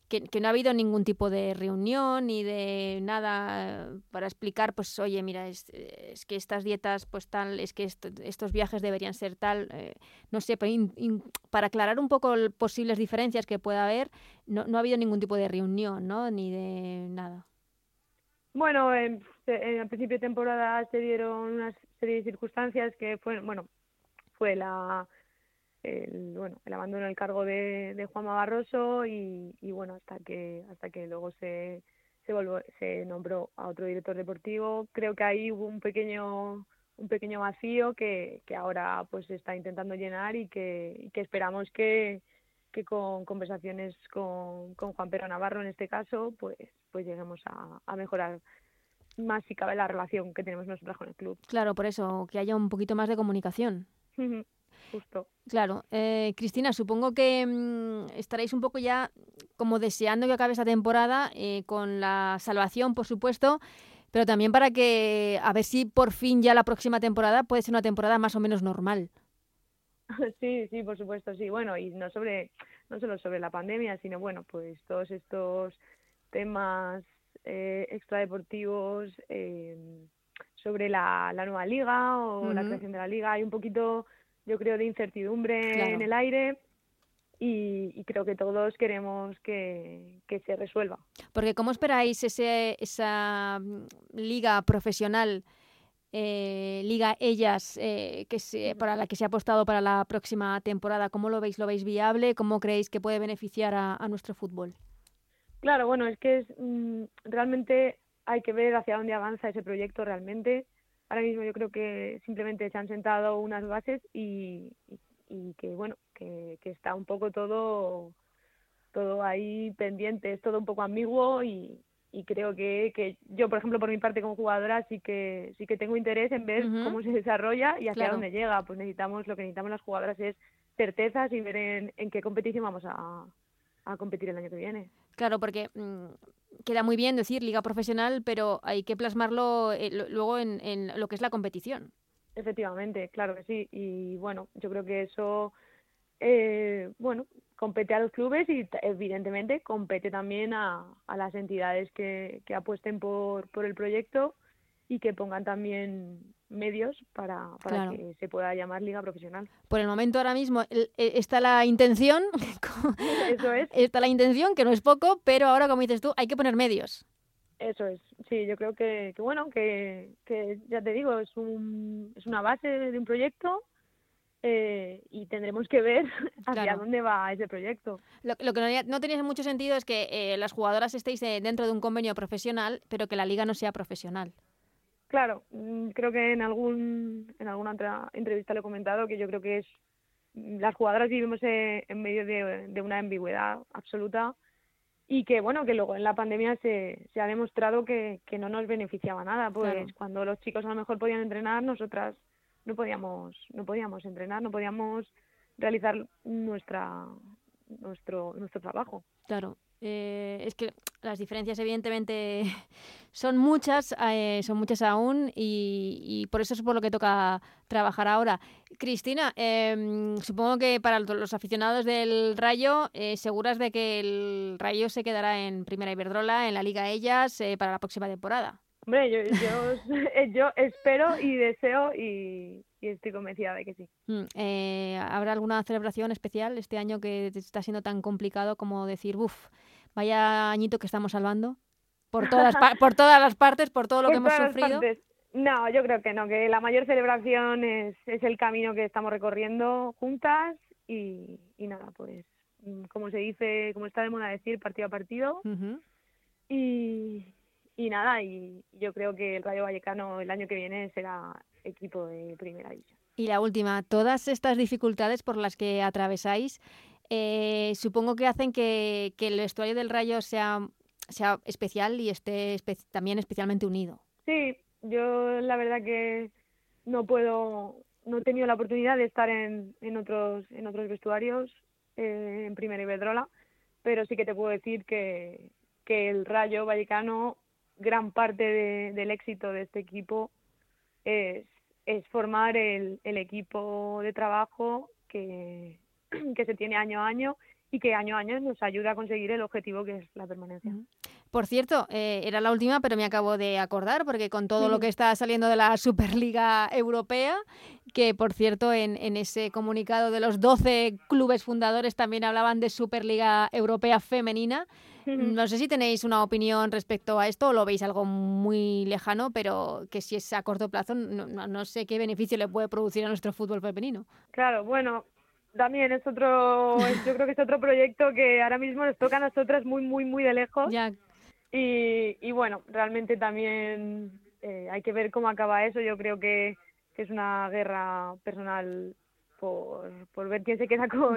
que, no ha habido ningún tipo de reunión ni de nada para explicar, pues, oye, mira, es, es que estas dietas, pues tal, es que esto- estos viajes deberían ser tal, eh, no sé, para, para aclarar un poco posibles diferencias que pueda haber, no, no ha habido ningún tipo de reunión, ¿no? Ni de nada. Bueno, en, principio de temporada se dieron una serie de circunstancias que fue, bueno, fue la el, bueno, el abandono del cargo de, de Juanma Barroso y, y bueno, hasta que hasta que luego se se, volvió- se nombró a otro director deportivo. Creo que ahí hubo un pequeño un pequeño vacío que, que ahora pues se está intentando llenar y que, y que esperamos que, que con conversaciones con, con Juan Pedro Navarro en este caso pues pues lleguemos a, a mejorar más si cabe la relación que tenemos nosotros con el club. Claro, por eso, que haya un poquito más de comunicación. Justo. Claro. Eh, Cristina, supongo que mm, estaréis un poco ya como deseando que acabe esta temporada eh, con la salvación, por supuesto, pero también para que a ver si por fin ya la próxima temporada puede ser una temporada más o menos normal. Sí, sí, por supuesto, sí. Bueno, y no sobre, no solo sobre la pandemia, sino bueno, pues todos estos temas eh, extradeportivos eh, sobre la, la, nueva liga o la creación de la liga. Hay un poquito, yo creo, de incertidumbre en el aire. Y, creo que todos queremos que, que, se resuelva. Porque ¿cómo esperáis ese, esa mm, liga profesional, eh, liga ellas, eh, que se, para la que se ha apostado para la próxima temporada? ¿Cómo lo veis? ¿Lo veis viable? ¿Cómo creéis que puede beneficiar a, a nuestro fútbol? Claro, bueno, es que es, mm, realmente hay que ver hacia dónde avanza ese proyecto realmente. Ahora mismo yo creo que simplemente se han sentado unas bases y, y, que, bueno, que, que, está un poco todo, todo ahí pendiente, es todo un poco ambiguo y, y creo que, que yo, por ejemplo, por mi parte como jugadora, sí que, sí que tengo interés en ver cómo se desarrolla y hacia dónde llega. Pues necesitamos, lo que necesitamos las jugadoras es certezas y ver en, en qué competición vamos a, a competir el año que viene. Claro, porque mm, queda muy bien decir liga profesional, pero hay que plasmarlo eh, luego en, en, lo que es la competición. Efectivamente, claro que sí. Y bueno, yo creo que eso, eh, bueno, compete a los clubes y evidentemente compete también a, a las entidades que, que apuesten por, por el proyecto y que pongan también medios para, para que se pueda llamar liga profesional. Por el momento ahora mismo está la intención, eso es. Está la intención, que no es poco, pero ahora como dices tú, hay que poner medios. Eso es, sí, yo creo que, que bueno, que, que, ya te digo, es, un, es una base de un proyecto eh, y tendremos que ver hacia dónde va ese proyecto. Lo, lo que no, no, tenía mucho sentido es que eh, las jugadoras estéis eh, dentro de un convenio profesional, pero que la liga no sea profesional. Claro, mm, creo que en algún en alguna otra entrevista le he comentado que yo creo que es mm, las jugadoras vivimos eh, en medio de, una ambigüedad absoluta y que bueno que luego en la pandemia se, se ha demostrado que, que no nos beneficiaba nada. Pues cuando los chicos a lo mejor podían entrenar nosotras no podíamos no podíamos entrenar no podíamos realizar nuestra nuestro nuestro trabajo. Claro eh, es que las diferencias evidentemente son muchas, eh, son muchas aún y, por eso es por lo que toca trabajar ahora. Cristina, em, supongo que para los aficionados del Rayo, eh, seguras de que el Rayo se quedará en Primera Iberdrola, en la Liga Ellas, para la próxima temporada. Hombre, yo, yo, espero y deseo y, estoy convencida de que sí. Mm, ¿Habrá alguna celebración especial este año que está siendo tan complicado como decir, uff, Vaya añito que estamos salvando. Por todas, por todas las partes, por todo lo que hemos sufrido. No, yo creo que no, que la mayor celebración es, es el camino que estamos recorriendo juntas y, y nada, pues mm, como se dice, como está de moda decir, partido a partido. y, y nada, y yo creo que el Rayo Vallecano el año que viene será equipo de primera división. Y la última, todas estas dificultades por las que atravesáis, eh, supongo que hacen que, que, el vestuario del Rayo sea, sea especial y esté también especialmente unido. Sí, yo la verdad que no puedo, no he tenido la oportunidad de estar en, en otros, en otros vestuarios eh, en Primera Iberdrola, pero sí que te puedo decir que, que el Rayo Vallecano, gran parte de, del éxito de este equipo es, es formar el, el equipo de trabajo que, que se tiene año a año y que año a año nos ayuda a conseguir el objetivo que es la permanencia. Por cierto, eh, era la última, pero me acabo de acordar, porque con todo lo que está saliendo de la Superliga Europea, que por cierto en, en, ese comunicado de los 12 clubes fundadores también hablaban de Superliga Europea Femenina. No sé si tenéis una opinión respecto a esto o lo veis algo muy lejano, pero que si es a corto plazo, no, no sé qué beneficio le puede producir a nuestro fútbol femenino. Claro, bueno, también es otro, yo creo que es otro proyecto que ahora mismo nos toca a nosotras muy, muy, muy de lejos. Y, y bueno, realmente también eh, hay que ver cómo acaba eso. Yo creo que, que es una guerra personal por, por ver quién se queda con,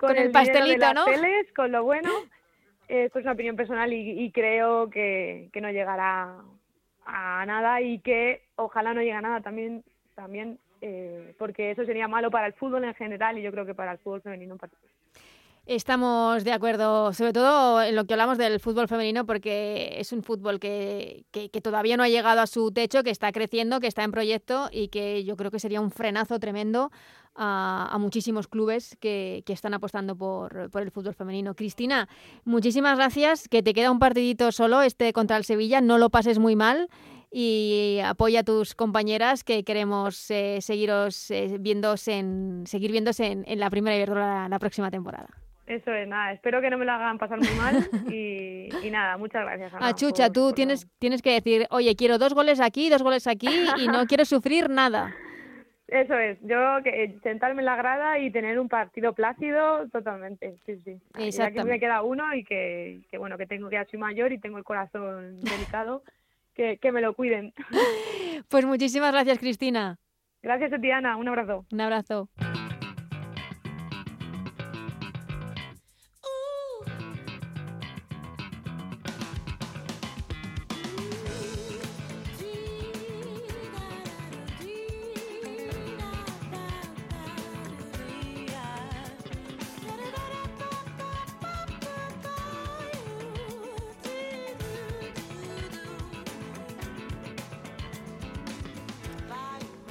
con, el, pastelito, de las Teles, con lo bueno. Esto es una opinión personal y, y creo que, que no llegará a nada y que ojalá no llegue a nada también, también eh, porque eso sería malo para el fútbol en general y yo creo que para el fútbol femenino en particular. Estamos de acuerdo, sobre todo en lo que hablamos del fútbol femenino, porque es un fútbol que, que, todavía no ha llegado a su techo, que está creciendo, que está en proyecto y que yo creo que sería un frenazo tremendo a, muchísimos clubes que, que están apostando por, por, el fútbol femenino. Cristina, muchísimas gracias, que te queda un partidito solo este contra el Sevilla, no lo pases muy mal y apoya a tus compañeras que queremos eh, seguiros eh, en, seguir viéndose en, en la primera Iberdrola la próxima temporada. Eso es, nada, espero que no me lo hagan pasar muy mal y, nada, muchas gracias. Ana, Chucha, tú tienes, tienes que decir, oye, quiero dos goles aquí, dos goles aquí y no quiero sufrir nada. Eso es, yo que, sentarme en la grada y tener un partido plácido totalmente, sí, sí. Que me queda uno y que, que, bueno, que tengo que ya soy mayor y tengo el corazón delicado, que, que me lo cuiden. Pues muchísimas gracias, Cristina. Gracias a Ana, un abrazo. Un abrazo.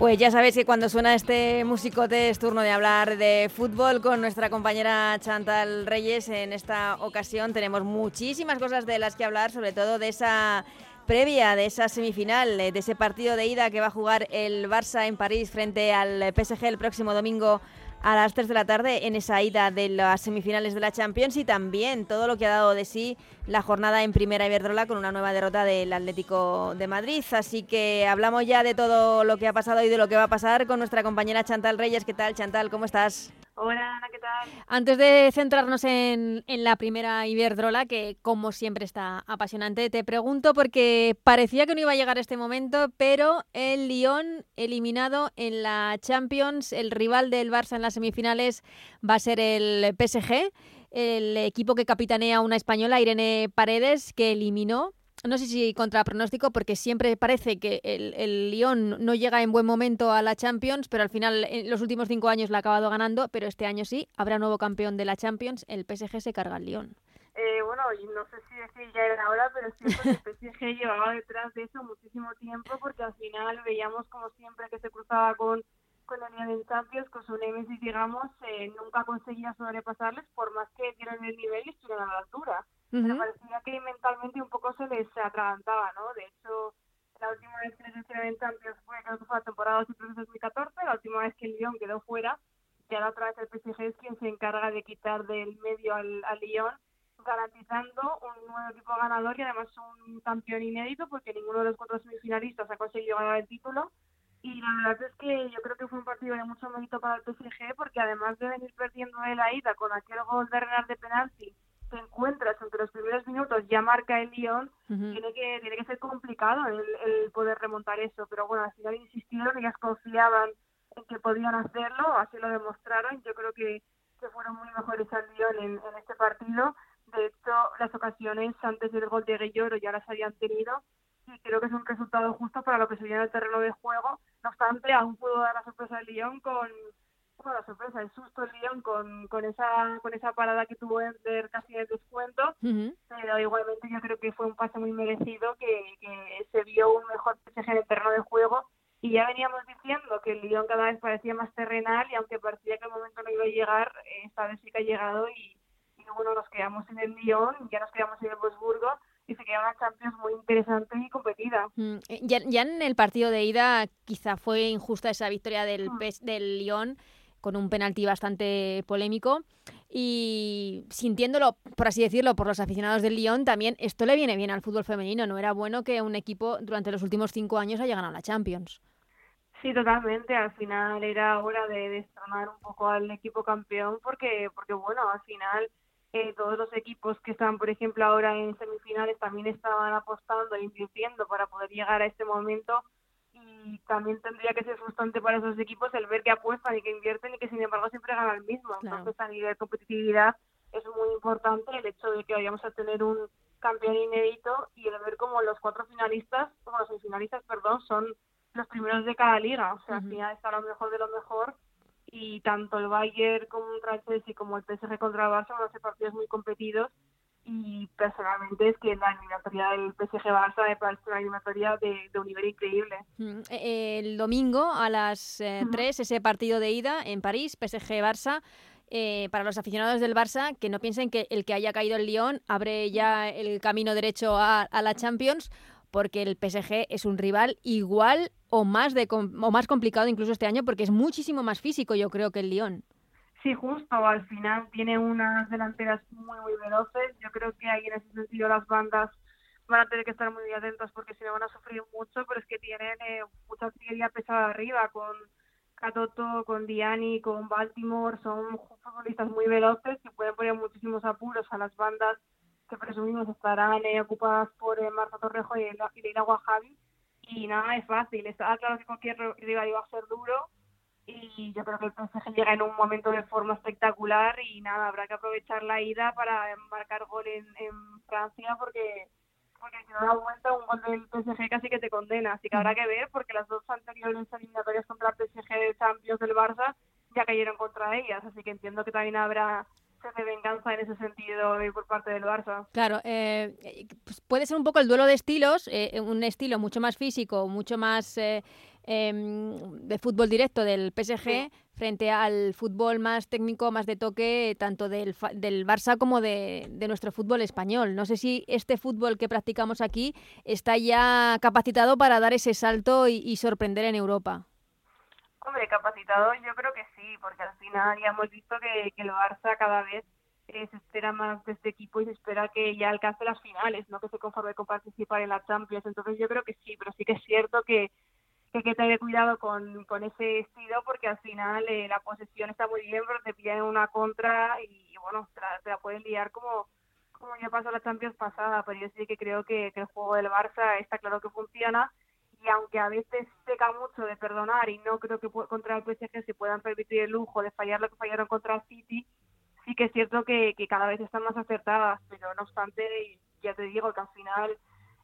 Pues ya sabéis que cuando suena este musicote es turno de hablar de fútbol con nuestra compañera Chantal Reyes. En esta ocasión tenemos muchísimas cosas de las que hablar, sobre todo de esa previa, de esa semifinal, de ese partido de ida que va a jugar el Barça en París frente al PSG el próximo domingo a las 3 de la tarde en esa ida de las semifinales de la Champions y también todo lo que ha dado de sí la jornada en Primera Iberdrola con una nueva derrota del Atlético de Madrid. Así que hablamos ya de todo lo que ha pasado y de lo que va a pasar con nuestra compañera Chantal Reyes. ¿Qué tal, Chantal? ¿Cómo estás? Hola, Ana, ¿qué tal? Antes de centrarnos en, la primera Iberdrola, que como siempre está apasionante, te pregunto porque parecía que no iba a llegar este momento, pero el Lyon eliminado en la Champions, el rival del Barça en las semifinales va a ser el PSG, el equipo que capitanea una española, Irene Paredes, que eliminó no sé si contra pronóstico, porque siempre parece que el, el, Lyon no llega en buen momento a la Champions, pero al final en los últimos cinco años la ha acabado ganando, pero este año sí, habrá nuevo campeón de la Champions, el PSG se carga al Lyon. Eh, bueno, no sé si decir ya era hora, pero siento que el PSG llevaba detrás de eso muchísimo tiempo, porque al final veíamos como siempre que se cruzaba con, con el Lyon en Champions, con su Nemesis, digamos, eh, nunca conseguía sobrepasarles, por más que dieran el nivel y estuvieran a la altura me parecía que mentalmente un poco se les atragantaba, ¿no? De hecho, la última vez que les hicieron en Champions fue, creo que fue la temporada 2014, la última vez que el Lyon quedó fuera, y ahora otra vez el PSG es quien se encarga de quitar del medio al, al Lyon, garantizando un nuevo equipo ganador y además un campeón inédito porque ninguno de los cuatro semifinalistas ha conseguido ganar el título. Y la verdad es que yo creo que fue un partido de mucho mérito para el PSG porque además de venir perdiendo de la ida con aquel gol de Renard de penalti te encuentras entre los primeros minutos ya marca el Lyon, tiene que tiene que ser complicado el, poder remontar eso, pero bueno, al final insistieron, ellas confiaban en que podían hacerlo, así lo demostraron, yo creo que, que fueron muy mejores al Lyon en, en este partido, de hecho las ocasiones antes del gol de Guilloro ya las habían tenido y creo que es un resultado justo para lo que se viene el terreno de juego, no obstante aún pudo dar la sorpresa al Lyon con la sorpresa, el susto el Lyon con, con esa con esa parada que tuvo Ender casi de descuento, pero igualmente yo creo que fue un pase muy merecido, que, que se vio un mejor PSG en el terreno de juego y ya veníamos diciendo que el Lyon cada vez parecía más terrenal y aunque parecía que el momento no iba a llegar, esta vez sí que ha llegado y, y bueno, nos quedamos en el Lyon, ya nos quedamos en el Wolfsburgo y se queda una Champions muy interesante y competida. Mm, eh, ya, ya, en el partido de ida quizá fue injusta esa victoria del, mm. del Lyon, con un penalti bastante polémico. Y sintiéndolo, por así decirlo, por los aficionados del Lyon, también esto le viene bien al fútbol femenino. No era bueno que un equipo durante los últimos cinco años haya ganado la Champions. Sí, totalmente. Al final era hora de destronar un poco al equipo campeón porque, porque bueno, al final eh, todos los equipos que están, por ejemplo, ahora en semifinales también estaban apostando e invirtiendo para poder llegar a este momento y también tendría que ser frustrante para esos equipos el ver que apuestan y que invierten y que sin embargo siempre ganan el mismo. Entonces a nivel de competitividad es muy importante el hecho de que vayamos a tener un campeón inédito y el ver como los cuatro finalistas, como los semifinalistas, perdón, son los primeros de cada liga. O sea, al final está lo mejor de lo mejor y tanto el Bayern contra el Chelsea como el PSG contra el Barça van a ser partidos muy competidos y personalmente es que la eliminatoria del PSG Barça me parece una eliminatoria de, un nivel increíble. Mm, e, el domingo a las 3 eh, ese partido de ida en París, PSG Barça. Eh, para los aficionados del Barça, que no piensen que el que haya caído el Lyon abre ya el camino derecho a, a la Champions, porque el PSG es un rival igual o más, de, o más complicado incluso este año, porque es muchísimo más físico, yo creo, que el Lyon. Sí, justo, al final tiene unas delanteras muy, muy veloces. Yo creo que ahí en ese sentido las bandas van a tener que estar muy atentas porque si no van a sufrir mucho, pero es que tienen eh, mucha artillería pesada arriba con Catoto, con Diani, con Baltimore, son futbolistas muy veloces que pueden poner muchísimos apuros a las bandas que presumimos estarán eh, ocupadas por eh, Marta Torrejo y, Leila Guajavi. Y nada, es fácil. Está claro que cualquier rival iba a ser duro, y yo creo que el PSG llega en un momento de forma espectacular y nada, habrá que aprovechar la ida para marcar gol en, Francia porque porque si no da vuelta un gol del PSG casi que te condena, así que habrá que ver porque las dos anteriores eliminatorias contra el PSG de Champions del Barça ya cayeron contra ellas, así que entiendo que también habrá de venganza en ese sentido por parte del Barça. Claro, eh, pues puede ser un poco el duelo de estilos, eh, un estilo mucho más físico, mucho más eh, Em, de fútbol directo del PSG frente al fútbol más técnico, más de toque, tanto del, del Barça como de, nuestro fútbol español. No sé si este fútbol que practicamos aquí está ya capacitado para dar ese salto y, sorprender en Europa. Hombre, capacitado yo creo que sí, porque al final ya hemos visto que, que el Barça cada vez eh, se espera más de este equipo y se espera que ya alcance las finales, no que se conforme con participar en la Champions. Entonces yo creo que sí, pero sí que es cierto que que hay que tener cuidado con, con ese estilo porque al final eh, la posesión está muy bien, pero te pillan una contra y, bueno, te la, pueden liar como, como ya pasó la Champions pasada, pero yo sí que creo que, el juego del Barça está claro que funciona y aunque a veces seca mucho de perdonar y no creo que contra el PSG se puedan permitir el lujo de fallar lo que fallaron contra el City, sí que es cierto que, que cada vez están más acertadas, pero no obstante, ya te digo que al final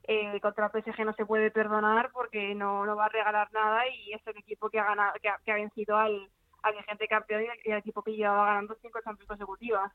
eh, contra el PSG no se puede perdonar porque no, no va a regalar nada y es el equipo que ha ganado, que ha, vencido al, al vigente campeón y el equipo que llevaba ganando cinco Champions consecutivas.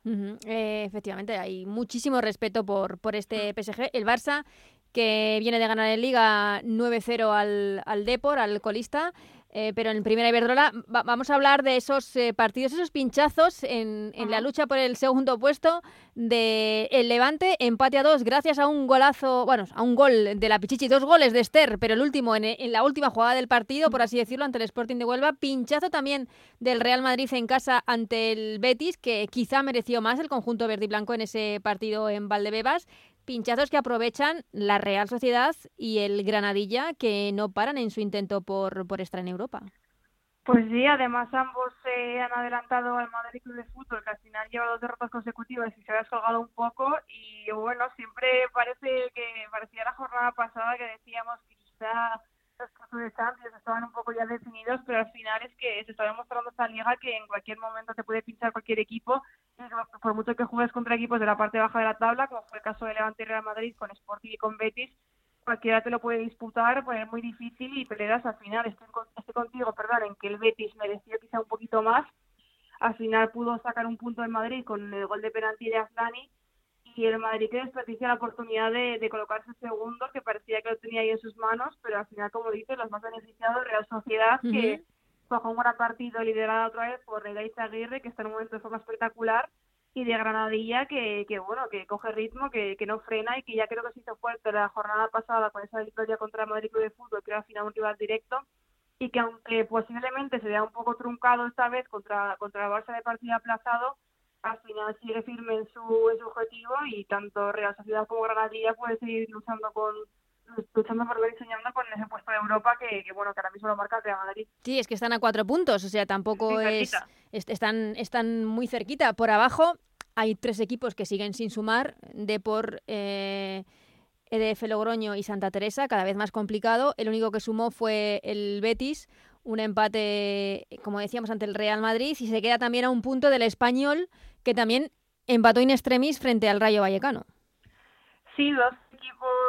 Eh, efectivamente, hay muchísimo respeto por, por este PSG. El Barça, que viene de ganar en Liga 9-0 al, al Depor, al colista, eh, pero en Primera Iberdrola vamos a hablar de esos eh, partidos, esos pinchazos en, la lucha por el segundo puesto de el Levante, empate a dos gracias a un golazo, bueno, a un gol de la Pichichi, dos goles de Esther, pero el último en, en, la última jugada del partido, por así decirlo, ante el Sporting de Huelva, pinchazo también del Real Madrid en casa ante el Betis, que quizá mereció más el conjunto verde y blanco en ese partido en Valdebebas, pinchazos que aprovechan la Real Sociedad y el Granadilla, que no paran en su intento por, por estar en Europa. Pues sí, además ambos se han adelantado al Madrid Club de Fútbol, que al final lleva dos derrotas consecutivas y se ha descolgado un poco. Y bueno, siempre parece que parecía la jornada pasada que decíamos que quizá los casos de Champions estaban un poco ya definidos, pero al final es que se está demostrando esta liga que en cualquier momento te puede pinchar cualquier equipo, por mucho que juegues contra equipos de la parte baja de la tabla, como fue el caso de Levante y Real Madrid con Sporting y con Betis, cualquiera te lo puede disputar, poner muy difícil y peleas al final. Estoy, estoy contigo, perdón, en que el Betis mereció quizá un poquito más. Al final pudo sacar un punto en Madrid con el gol de penalti de Aslani y el Madrid que desperdicia la oportunidad de, colocarse segundo, que parecía que lo tenía ahí en sus manos, pero al final, como dices, los más beneficiados, Real Sociedad, que bajó un gran partido liderado otra vez por Real Aguirre, que está en un momento de forma espectacular, y de Granadilla, que, que bueno, que coge ritmo, que, que no frena y que ya creo que se hizo fuerte la jornada pasada con esa victoria contra el Madrid Club de Fútbol, que era al final un rival directo, y que aunque posiblemente se vea un poco truncado esta vez contra, contra el Barça de partido aplazado, al final sigue firme en su, en su objetivo y tanto Real Sociedad como Granadilla puede seguir luchando con luchando por ver soñando con ese puesto de Europa que, bueno que ahora mismo lo marca Real Madrid. Sí, es que están a cuatro puntos, o sea, tampoco es, están están muy cerquita. Por abajo hay tres equipos que siguen sin sumar, de por eh, EDF Logroño y Santa Teresa, cada vez más complicado. El único que sumó fue el Betis, un empate, como decíamos, ante el Real Madrid y se queda también a un punto del español que también empató in extremis frente al Rayo Vallecano. Sí, dos equipos,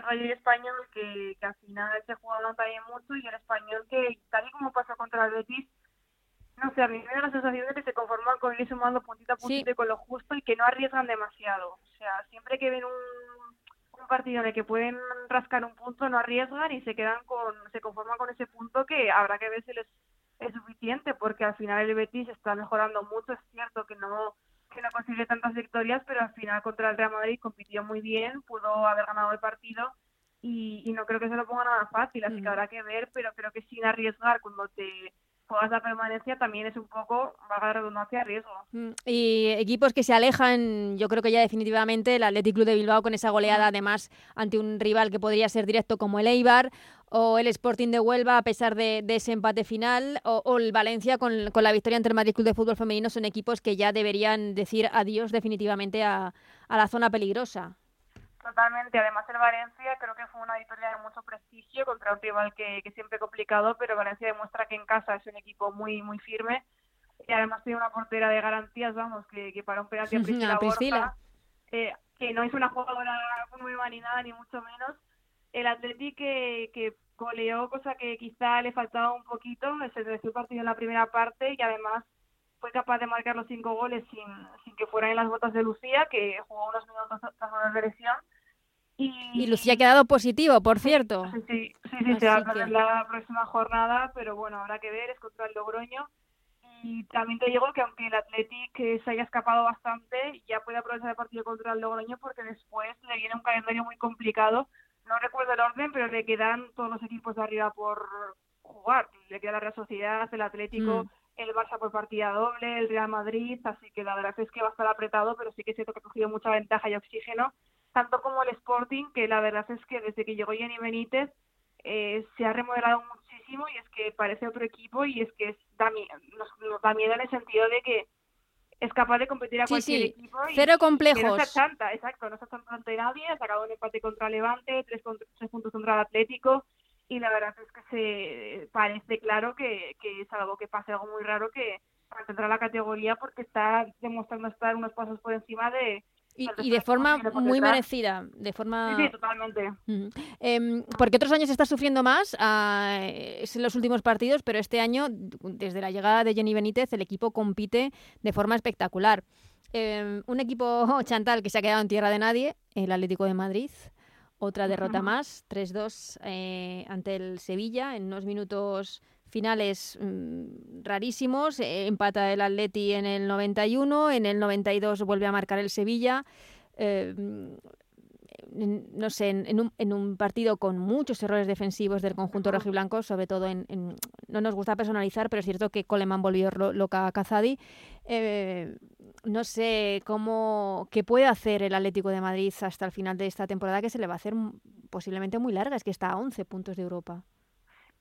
Rayo y Español, que, que al final se jugaban también mucho y el español que, tal y como pasó contra el Betis, no sé, a mí me da la sensación de que se conforman con ir sumando puntita a puntito y con lo justo y que no arriesgan demasiado. O sea, siempre que ven un, un partido en el que pueden rascar un punto, no arriesgan y se quedan con, se conforman con ese punto que habrá que ver si les es suficiente, porque al final el Betis está mejorando mucho. Es cierto que no que no consigue tantas victorias, pero al final contra el Real Madrid compitió muy bien, pudo haber ganado el partido y, y no creo que se lo ponga nada fácil, así que habrá que ver, pero creo que sin arriesgar cuando te juegas la permanencia también es un poco, valga la redundancia, riesgo. Mm, y equipos que se alejan, yo creo que ya definitivamente el Athletic Club de Bilbao con esa goleada además ante un rival que podría ser directo como el Eibar o el Sporting de Huelva a pesar de, de ese empate final o, o el Valencia con, con, la victoria ante el Madrid Club de Fútbol Femenino son equipos que ya deberían decir adiós definitivamente a, a la zona peligrosa. Totalmente, además el Valencia creo que fue una victoria de mucho prestigio contra un rival que, que siempre complicado, pero Valencia demuestra que en casa es un equipo muy muy firme. Y además tiene una portera de garantías, vamos, que, que para un penalti a Priscila, Borja, eh, que no es una jugadora muy ni nada, ni mucho menos. El Atleti que, que goleó, cosa que quizá le faltaba un poquito, se el partido en la primera parte y además fue capaz de marcar los cinco goles sin, sin que fueran en las botas de Lucía, que jugó unos minutos tras una lesión y, y, Lucía ha quedado positivo, por cierto. Sí, sí, sí, sí se va a perder la próxima jornada, pero bueno, habrá que ver, es contra el Logroño. Y también te digo que aunque el Athletic se haya escapado bastante, ya puede aprovechar el partido contra el Logroño porque después le viene un calendario muy complicado. No recuerdo el orden, pero le quedan todos los equipos de arriba por jugar. Le queda la Real Sociedad, el Atlético, mm. el Barça por partida doble, el Real Madrid, así que la verdad es que va a estar apretado, pero sí que es cierto que ha cogido mucha ventaja y oxígeno tanto como el Sporting, que la verdad es que desde que llegó Jenny Benítez eh, se ha remodelado muchísimo y es que parece otro equipo y es que es, da, nos, nos, da miedo en el sentido de que es capaz de competir a sí, cualquier sí. equipo. Y, Cero complejos. No se achanta, exacto, no se achanta ante nadie, ha sacado un empate contra Levante, tres, contra, tres puntos contra el Atlético y la verdad es que se parece claro que, que es algo que pasa, algo muy raro que a la categoría porque está demostrando estar unos pasos por encima de, y, y, de forma muy merecida, de forma... Sí, sí totalmente. Uh -huh. eh, porque otros años está sufriendo más uh, en los últimos partidos, pero este año, desde la llegada de Jenny Benítez, el equipo compite de forma espectacular. Eh, un equipo chantal que se ha quedado en tierra de nadie, el Atlético de Madrid, otra derrota uh -huh. más, 3-2 eh, ante el Sevilla en unos minutos finales mmm, rarísimos. Eh, empata el Atleti en el 91, en el 92 vuelve a marcar el Sevilla. Eh, no sé, en, un, en, un, partido con muchos errores defensivos del conjunto rojiblanco, sobre todo en, en, no nos gusta personalizar, pero es cierto que Coleman volvió loca a Cazadi. Eh, no sé cómo qué puede hacer el Atlético de Madrid hasta el final de esta temporada, que se le va a hacer posiblemente muy larga, es que está a 11 puntos de Europa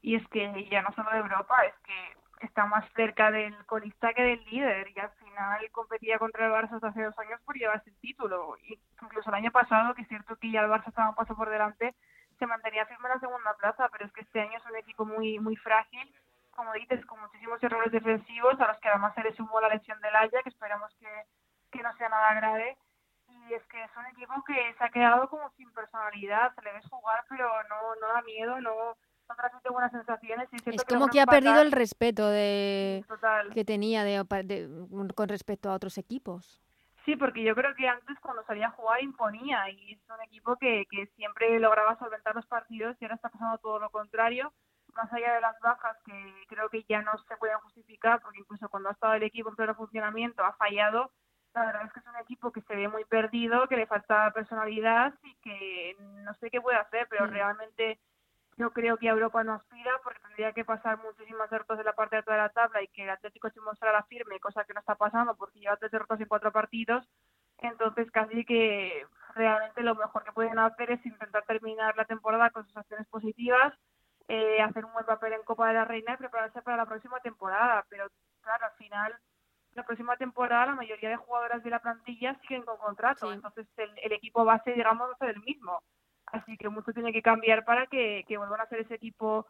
y es que ya no solo de Europa, es que está más cerca del colista que del líder y al final competía contra el Barça hace dos años por llevarse el título. Y incluso el año pasado, que es cierto que ya el Barça estaba un paso por delante, se mantenía firme en la segunda plaza, pero es que este año es un equipo muy muy frágil, como dices, con muchísimos errores defensivos, a los que además se le sumó la lesión del Haya, que esperamos que, que no sea nada grave. Y es que es un equipo que se ha quedado como sin personalidad, se le ves jugar, pero no, no da miedo, no no transmite buenas sensaciones. Y es como que, que ha perdido el respeto de Total. que tenía de, de, con respecto a otros equipos. Sí, porque yo creo que antes cuando salía a jugar imponía y es un equipo que, que siempre lograba solventar los partidos y ahora está pasando todo lo contrario, más allá de las bajas que creo que ya no se pueden justificar porque incluso cuando ha estado el equipo en pleno funcionamiento ha fallado, la verdad es que es un equipo que se ve muy perdido, que le falta personalidad y que no sé qué puede hacer, pero realmente yo creo que Europa no aspira porque tendría que pasar muchísimas derrotas de la parte de atrás de la tabla y que el Atlético se mostrara firme, cosa que no está pasando porque lleva tres derrotas en cuatro partidos. Entonces, casi que realmente lo mejor que pueden hacer es intentar terminar la temporada con sus acciones positivas, eh, hacer un buen papel en Copa de la Reina y prepararse para la próxima temporada. Pero, claro, al final, la próxima temporada la mayoría de jugadoras de la plantilla siguen con contrato. Sí. Entonces, el, el, equipo base, digamos, va a ser el mismo Así que mucho tiene que cambiar para que, que vuelvan a ser ese equipo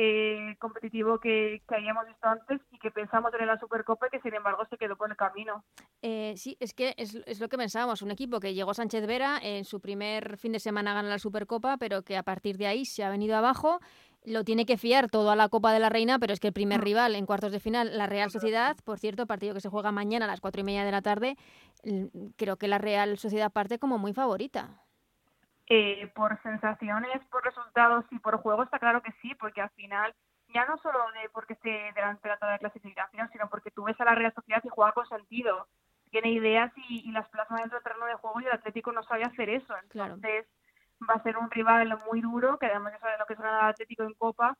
eh, competitivo que, que, habíamos visto antes y que pensamos en la Supercopa y que sin embargo se quedó por el camino. Eh, sí, es que es, es, lo que pensábamos, un equipo que llegó Sánchez Vera, en su primer fin de semana gana la Supercopa, pero que a partir de ahí se ha venido abajo, lo tiene que fiar todo a la Copa de la Reina, pero es que el primer mm. rival en cuartos de final, la Real Sociedad, por cierto, partido que se juega mañana a las cuatro y media de la tarde, creo que la Real Sociedad parte como muy favorita. Eh, por sensaciones, por resultados y por juego está claro que sí, porque al final ya no solo de porque esté delante de la tabla de clasificación, sino porque tú ves a la Real Sociedad y juega con sentido, tiene ideas y, las plasma dentro del terreno de juego y el Atlético no sabe hacer eso. Entonces va a ser un rival muy duro, que además ya sabe lo que es ganar Atlético en Copa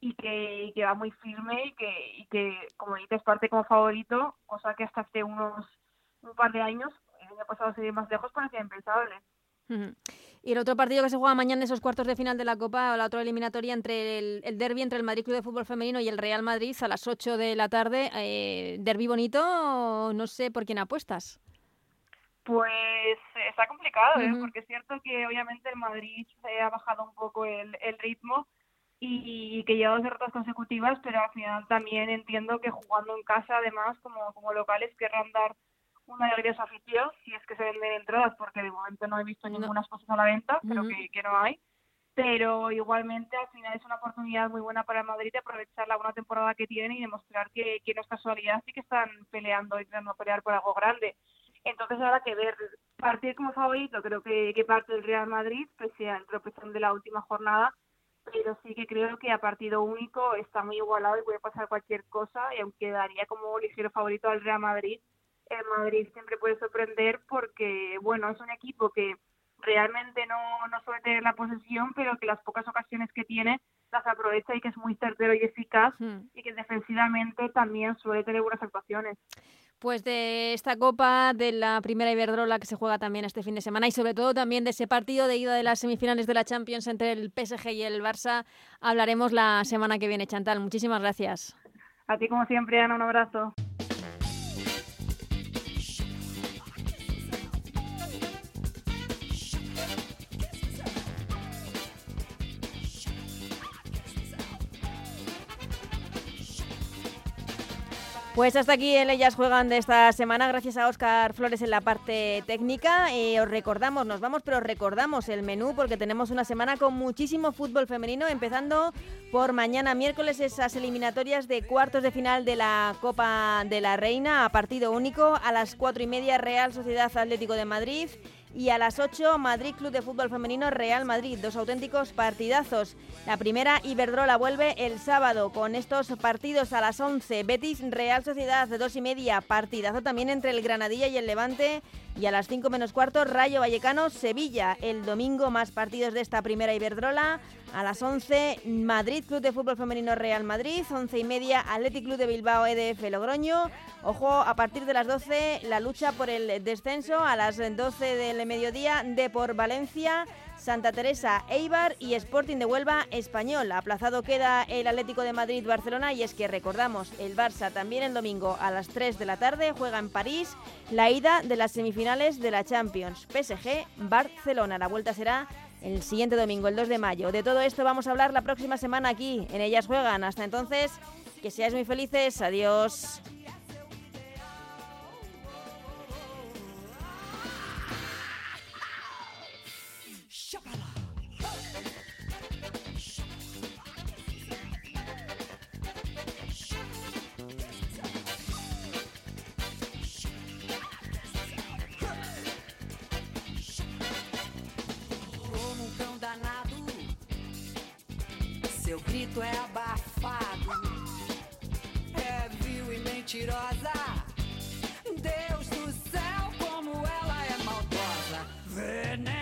y que, que, va muy firme y que, y que, como dices, parte como favorito, cosa que hasta hace unos un par de años, el año pasado seguir más lejos, parecía impensable. Y el otro partido que se juega mañana en esos cuartos de final de la Copa, o la otra eliminatoria entre el, el derby entre el Madrid Club de Fútbol Femenino y el Real Madrid a las 8 de la tarde. Eh, ¿Derby bonito? No sé por quién apuestas. Pues está complicado, ¿eh? porque es cierto que obviamente el Madrid se ha bajado un poco el, el ritmo y, que lleva dos derrotas consecutivas, pero al final también entiendo que jugando en casa, además, como, como locales, querrán dar una alegría a su afición, si es que se venden entradas, porque de momento no he visto ninguna exposición a la venta, creo que, que no hay. Pero igualmente al final es una oportunidad muy buena para el Madrid de aprovechar la buena temporada que tienen y demostrar que, que no es casualidad y que están peleando y tratando de pelear por algo grande. Entonces habrá que ver, partir como favorito, creo que, que parte del Real Madrid, pese al tropezón de la última jornada, pero sí que creo que a partido único está muy igualado y puede pasar cualquier cosa, y aunque daría como ligero favorito al Real Madrid, el Madrid siempre puede sorprender porque, bueno, es un equipo que realmente no, no suele tener la posesión, pero que las pocas ocasiones que tiene las aprovecha y que es muy certero y eficaz hmm. y que defensivamente también suele tener buenas actuaciones. Pues de esta Copa, de la primera Iberdrola que se juega también este fin de semana y sobre todo también de ese partido de ida de las semifinales de la Champions entre el PSG y el Barça, hablaremos la semana que viene. Chantal, muchísimas gracias. A ti como siempre, Ana, un abrazo. Pues hasta aquí en Ellas Juegan de esta semana, gracias a Óscar Flores en la parte técnica. Eh, os recordamos, nos vamos, pero recordamos el menú porque tenemos una semana con muchísimo fútbol femenino, empezando por mañana miércoles esas eliminatorias de cuartos de final de la Copa de la Reina. A partido único a las cuatro y media Real Sociedad Atlético de Madrid y a las 8 Madrid Club de Fútbol Femenino Real Madrid, dos auténticos partidazos. La primera Iberdrola vuelve el sábado con estos partidos a las 11 Betis Real Sociedad de dos y media, partidazo también entre el Granadilla y el Levante y a las 5 menos cuarto Rayo Vallecano Sevilla. El domingo más partidos de esta primera Iberdrola. A las 11 Madrid Club de Fútbol Femenino Real Madrid, 11 y media Athletic Club de Bilbao EDF Logroño. Ojo, a partir de las 12 la lucha por el descenso, a las 12 del mediodía de por Valencia. Santa Teresa, Eibar y Sporting de Huelva Español. Aplazado queda el Atlético de Madrid-Barcelona y es que recordamos, el Barça también el domingo a las 3 de la tarde juega en París la ida de las semifinales de la Champions. PSG-Barcelona. La vuelta será el siguiente domingo, el 2 de mayo. De todo esto vamos a hablar la próxima semana aquí, en Ellas Juegan. Hasta entonces, que seáis muy felices. Adiós. É abafado, é vil e mentirosa. Deus do céu, como ela é maldosa. Vem.